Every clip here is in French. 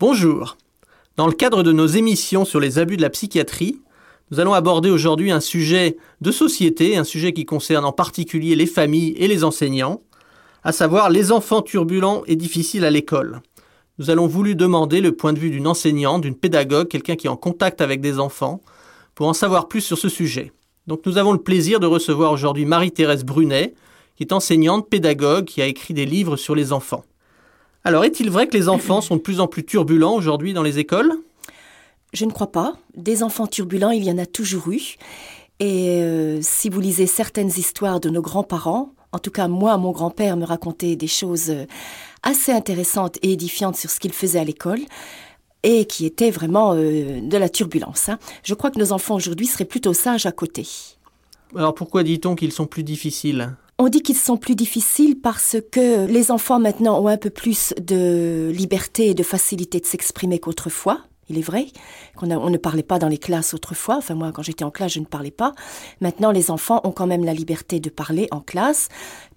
Bonjour. Dans le cadre de nos émissions sur les abus de la psychiatrie, nous allons aborder aujourd'hui un sujet de société, un sujet qui concerne en particulier les familles et les enseignants, à savoir les enfants turbulents et difficiles à l'école. Nous allons voulu demander le point de vue d'une enseignante, d'une pédagogue, quelqu'un qui est en contact avec des enfants, pour en savoir plus sur ce sujet. Donc nous avons le plaisir de recevoir aujourd'hui Marie-Thérèse Brunet, qui est enseignante, pédagogue, qui a écrit des livres sur les enfants. Alors est-il vrai que les enfants sont de plus en plus turbulents aujourd'hui dans les écoles? Je ne crois pas. Des enfants turbulents, il y en a toujours eu. Et euh, si vous lisez certaines histoires de nos grands-parents, en tout cas moi, mon grand-père me racontait des choses euh, assez intéressantes et édifiantes sur ce qu'il faisait à l'école et qui étaient vraiment euh, de la turbulence. Hein. Je crois que nos enfants aujourd'hui seraient plutôt sages à côté. Alors pourquoi dit-on qu'ils sont plus difficiles? On dit qu'ils sont plus difficiles parce que les enfants maintenant ont un peu plus de liberté et de facilité de s'exprimer qu'autrefois. Il est vrai qu'on ne parlait pas dans les classes autrefois. Enfin, moi, quand j'étais en classe, je ne parlais pas. Maintenant, les enfants ont quand même la liberté de parler en classe,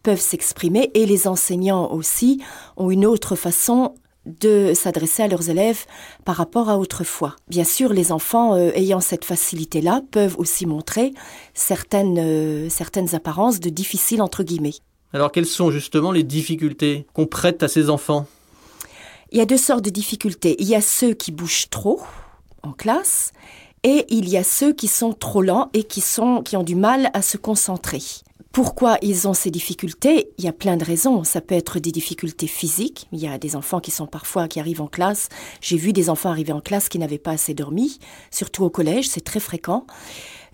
peuvent s'exprimer et les enseignants aussi ont une autre façon de s'adresser à leurs élèves par rapport à autrefois. Bien sûr, les enfants euh, ayant cette facilité-là peuvent aussi montrer certaines, euh, certaines apparences de difficiles entre guillemets. Alors quelles sont justement les difficultés qu'on prête à ces enfants? Il y a deux sortes de difficultés. Il y a ceux qui bougent trop en classe et il y a ceux qui sont trop lents et qui, sont, qui ont du mal à se concentrer. Pourquoi ils ont ces difficultés? Il y a plein de raisons. Ça peut être des difficultés physiques. Il y a des enfants qui sont parfois qui arrivent en classe. J'ai vu des enfants arriver en classe qui n'avaient pas assez dormi, surtout au collège, c'est très fréquent.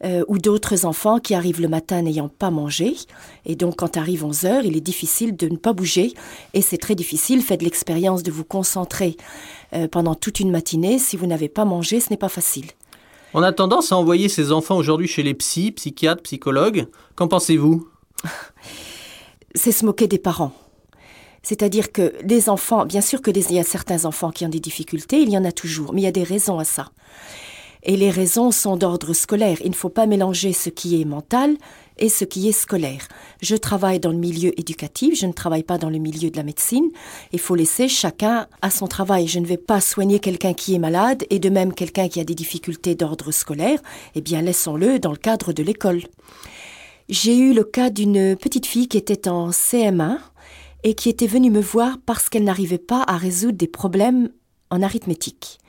Euh, ou d'autres enfants qui arrivent le matin n'ayant pas mangé. Et donc, quand arrive 11 heures, il est difficile de ne pas bouger. Et c'est très difficile. Faites l'expérience de vous concentrer euh, pendant toute une matinée. Si vous n'avez pas mangé, ce n'est pas facile. On a tendance à envoyer ses enfants aujourd'hui chez les psys, psychiatres, psychologues. Qu'en pensez-vous? C'est se moquer des parents. C'est-à-dire que les enfants, bien sûr que il y a certains enfants qui ont des difficultés, il y en a toujours, mais il y a des raisons à ça. Et les raisons sont d'ordre scolaire. Il ne faut pas mélanger ce qui est mental et ce qui est scolaire. Je travaille dans le milieu éducatif, je ne travaille pas dans le milieu de la médecine. Il faut laisser chacun à son travail. Je ne vais pas soigner quelqu'un qui est malade et de même quelqu'un qui a des difficultés d'ordre scolaire. Eh bien, laissons-le dans le cadre de l'école. J'ai eu le cas d'une petite fille qui était en CM1 et qui était venue me voir parce qu'elle n'arrivait pas à résoudre des problèmes en arithmétique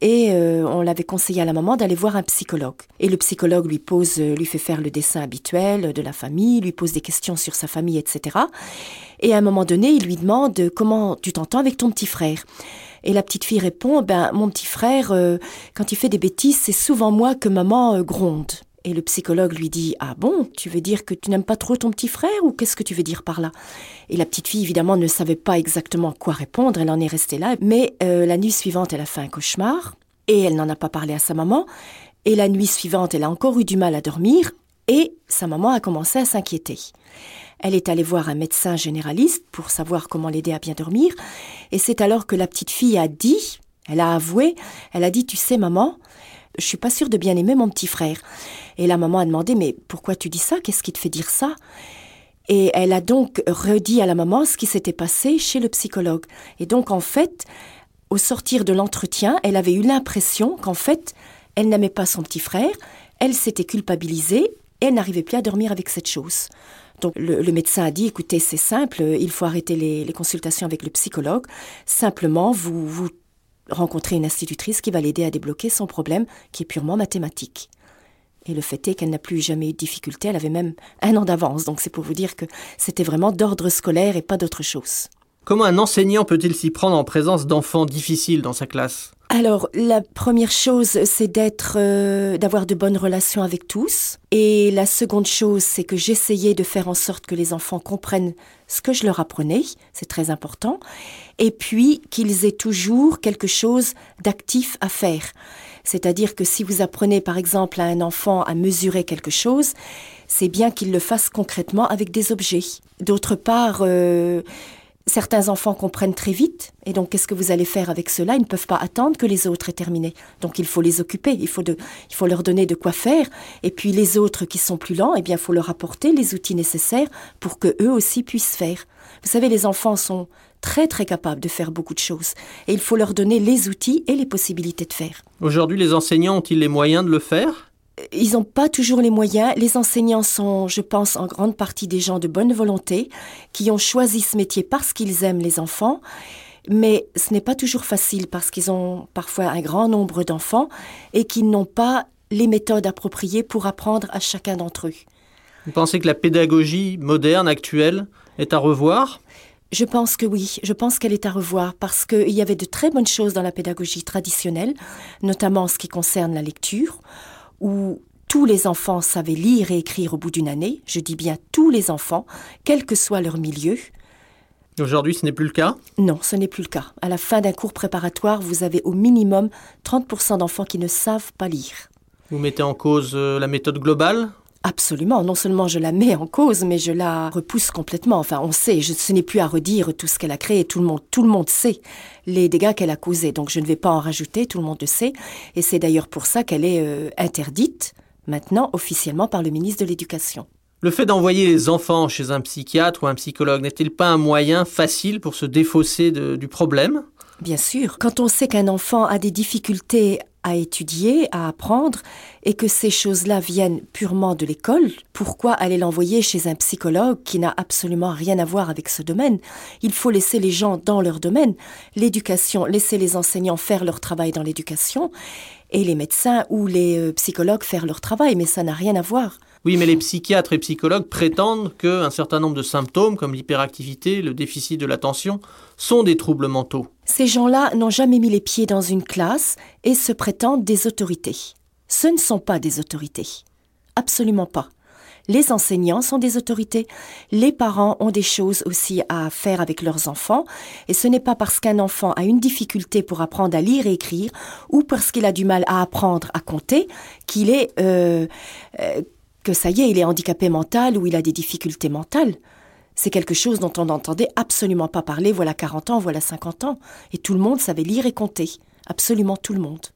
et euh, on l'avait conseillé à la maman d'aller voir un psychologue. Et le psychologue lui pose, euh, lui fait faire le dessin habituel de la famille, lui pose des questions sur sa famille, etc. Et à un moment donné, il lui demande comment tu t'entends avec ton petit frère? Et la petite fille répond, ben mon petit frère, euh, quand il fait des bêtises, c'est souvent moi que maman gronde. Et le psychologue lui dit Ah bon, tu veux dire que tu n'aimes pas trop ton petit frère ou qu'est-ce que tu veux dire par là? Et la petite fille, évidemment, ne savait pas exactement quoi répondre, elle en est restée là. Mais euh, la nuit suivante, elle a fait un cauchemar et elle n'en a pas parlé à sa maman. Et la nuit suivante, elle a encore eu du mal à dormir et sa maman a commencé à s'inquiéter. Elle est allée voir un médecin généraliste pour savoir comment l'aider à bien dormir. Et c'est alors que la petite fille a dit, elle a avoué, elle a dit, tu sais maman, je suis pas sûre de bien aimer mon petit frère. Et la maman a demandé, mais pourquoi tu dis ça? Qu'est-ce qui te fait dire ça? Et elle a donc redit à la maman ce qui s'était passé chez le psychologue. Et donc, en fait, au sortir de l'entretien, elle avait eu l'impression qu'en fait, elle n'aimait pas son petit frère, elle s'était culpabilisée et elle n'arrivait plus à dormir avec cette chose. Donc le, médecin a dit, écoutez, c'est simple, il faut arrêter les, les, consultations avec le psychologue. Simplement, vous, vous rencontrer une institutrice qui va l'aider à débloquer son problème qui est purement mathématique. Et le fait est qu'elle n'a plus jamais eu de difficulté, elle avait même un an d'avance, donc c'est pour vous dire que c'était vraiment d'ordre scolaire et pas d'autre chose. Comment un enseignant peut-il s'y prendre en présence d'enfants difficiles dans sa classe? Alors, la première chose, c'est d'être, euh, d'avoir de bonnes relations avec tous. Et la seconde chose, c'est que j'essayais de faire en sorte que les enfants comprennent ce que je leur apprenais. C'est très important. Et puis, qu'ils aient toujours quelque chose d'actif à faire. C'est-à-dire que si vous apprenez, par exemple, à un enfant à mesurer quelque chose, c'est bien qu'il le fasse concrètement avec des objets. D'autre part, euh, Certains enfants comprennent très vite, et donc qu'est-ce que vous allez faire avec cela? Ils ne peuvent pas attendre que les autres aient terminé. Donc il faut les occuper, il faut, de, il faut leur donner de quoi faire, et puis les autres qui sont plus lents, eh bien il faut leur apporter les outils nécessaires pour que eux aussi puissent faire. Vous savez, les enfants sont très très capables de faire beaucoup de choses. Et il faut leur donner les outils et les possibilités de faire. Aujourd'hui, les enseignants ont-ils les moyens de le faire? Ils n'ont pas toujours les moyens. Les enseignants sont, je pense, en grande partie des gens de bonne volonté, qui ont choisi ce métier parce qu'ils aiment les enfants. Mais ce n'est pas toujours facile parce qu'ils ont parfois un grand nombre d'enfants et qu'ils n'ont pas les méthodes appropriées pour apprendre à chacun d'entre eux. Vous pensez que la pédagogie moderne, actuelle, est à revoir? Je pense que oui, je pense qu'elle est à revoir parce qu'il y avait de très bonnes choses dans la pédagogie traditionnelle, notamment en ce qui concerne la lecture où tous les enfants savaient lire et écrire au bout d'une année, je dis bien tous les enfants, quel que soit leur milieu. Aujourd'hui, ce n'est plus le cas? Non, ce n'est plus le cas. À la fin d'un cours préparatoire, vous avez au minimum 30% d'enfants qui ne savent pas lire. Vous mettez en cause euh, la méthode globale? Absolument. Non seulement je la mets en cause, mais je la repousse complètement. Enfin, on sait, ce n'est plus à redire tout ce qu'elle a créé. Tout le monde, tout le monde sait les dégâts qu'elle a causés. Donc je ne vais pas en rajouter. Tout le monde le sait. Et c'est d'ailleurs pour ça qu'elle est euh, interdite maintenant officiellement par le ministre de l'Éducation. Le fait d'envoyer les enfants chez un psychiatre ou un psychologue n'est-il pas un moyen facile pour se défausser du problème? Bien sûr. Quand on sait qu'un enfant a des difficultés à étudier, à apprendre, et que ces choses-là viennent purement de l'école, pourquoi aller l'envoyer chez un psychologue qui n'a absolument rien à voir avec ce domaine? Il faut laisser les gens dans leur domaine, l'éducation, laisser les enseignants faire leur travail dans l'éducation, et les médecins ou les euh, psychologues faire leur travail, mais ça n'a rien à voir. Oui, mais les psychiatres et psychologues prétendent qu'un certain nombre de symptômes, comme l'hyperactivité, le déficit de l'attention, sont des troubles mentaux. Ces gens-là n'ont jamais mis les pieds dans une classe et se prétendent des autorités. Ce ne sont pas des autorités. Absolument pas. Les enseignants sont des autorités, les parents ont des choses aussi à faire avec leurs enfants, et ce n'est pas parce qu'un enfant a une difficulté pour apprendre à lire et écrire, ou parce qu'il a du mal à apprendre à compter, qu'il est euh, euh, que ça y est, il est handicapé mental ou il a des difficultés mentales. C'est quelque chose dont on n'entendait absolument pas parler voilà 40 ans, voilà 50 ans. Et tout le monde savait lire et compter. Absolument tout le monde.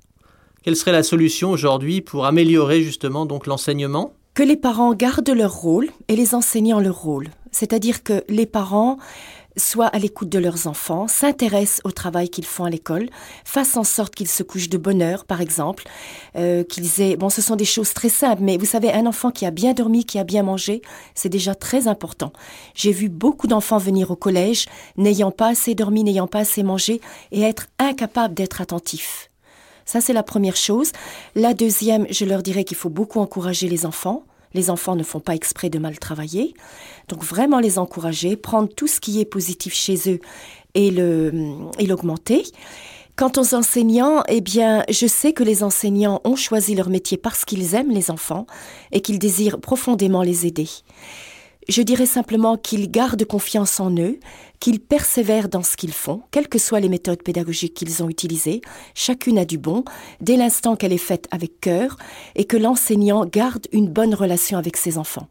Quelle serait la solution aujourd'hui pour améliorer justement donc l'enseignement? Que les parents gardent leur rôle et les enseignants leur rôle. C'est-à-dire que les parents soient à l'écoute de leurs enfants, s'intéressent au travail qu'ils font à l'école, fassent en sorte qu'ils se couchent de bonne heure, par exemple, euh, qu'ils aient... Bon, ce sont des choses très simples, mais vous savez, un enfant qui a bien dormi, qui a bien mangé, c'est déjà très important. J'ai vu beaucoup d'enfants venir au collège, n'ayant pas assez dormi, n'ayant pas assez mangé, et être incapables d'être attentifs. Ça, c'est la première chose. La deuxième, je leur dirais qu'il faut beaucoup encourager les enfants. Les enfants ne font pas exprès de mal travailler. Donc vraiment les encourager, prendre tout ce qui est positif chez eux et l'augmenter. Quant aux enseignants, eh bien, je sais que les enseignants ont choisi leur métier parce qu'ils aiment les enfants et qu'ils désirent profondément les aider. Je dirais simplement qu'ils gardent confiance en eux, qu'ils persévèrent dans ce qu'ils font, quelles que soient les méthodes pédagogiques qu'ils ont utilisées, chacune a du bon, dès l'instant qu'elle est faite avec cœur, et que l'enseignant garde une bonne relation avec ses enfants.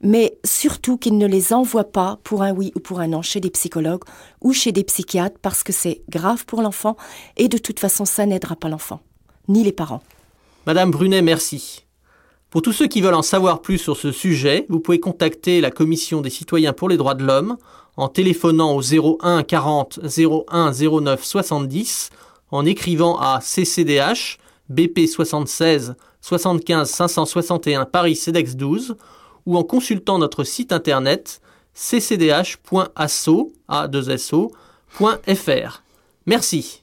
Mais surtout qu'il ne les envoie pas pour un oui ou pour un non chez des psychologues ou chez des psychiatres parce que c'est grave pour l'enfant et de toute façon ça n'aidera pas l'enfant, ni les parents. Madame Brunet, merci. Pour tous ceux qui veulent en savoir plus sur ce sujet, vous pouvez contacter la Commission des citoyens pour les droits de l'homme en téléphonant au 01 40 01 09 70, en écrivant à CCDH BP 76 75 561 Paris CEDEX 12 ou en consultant notre site internet ccdh.asso.fr. Merci.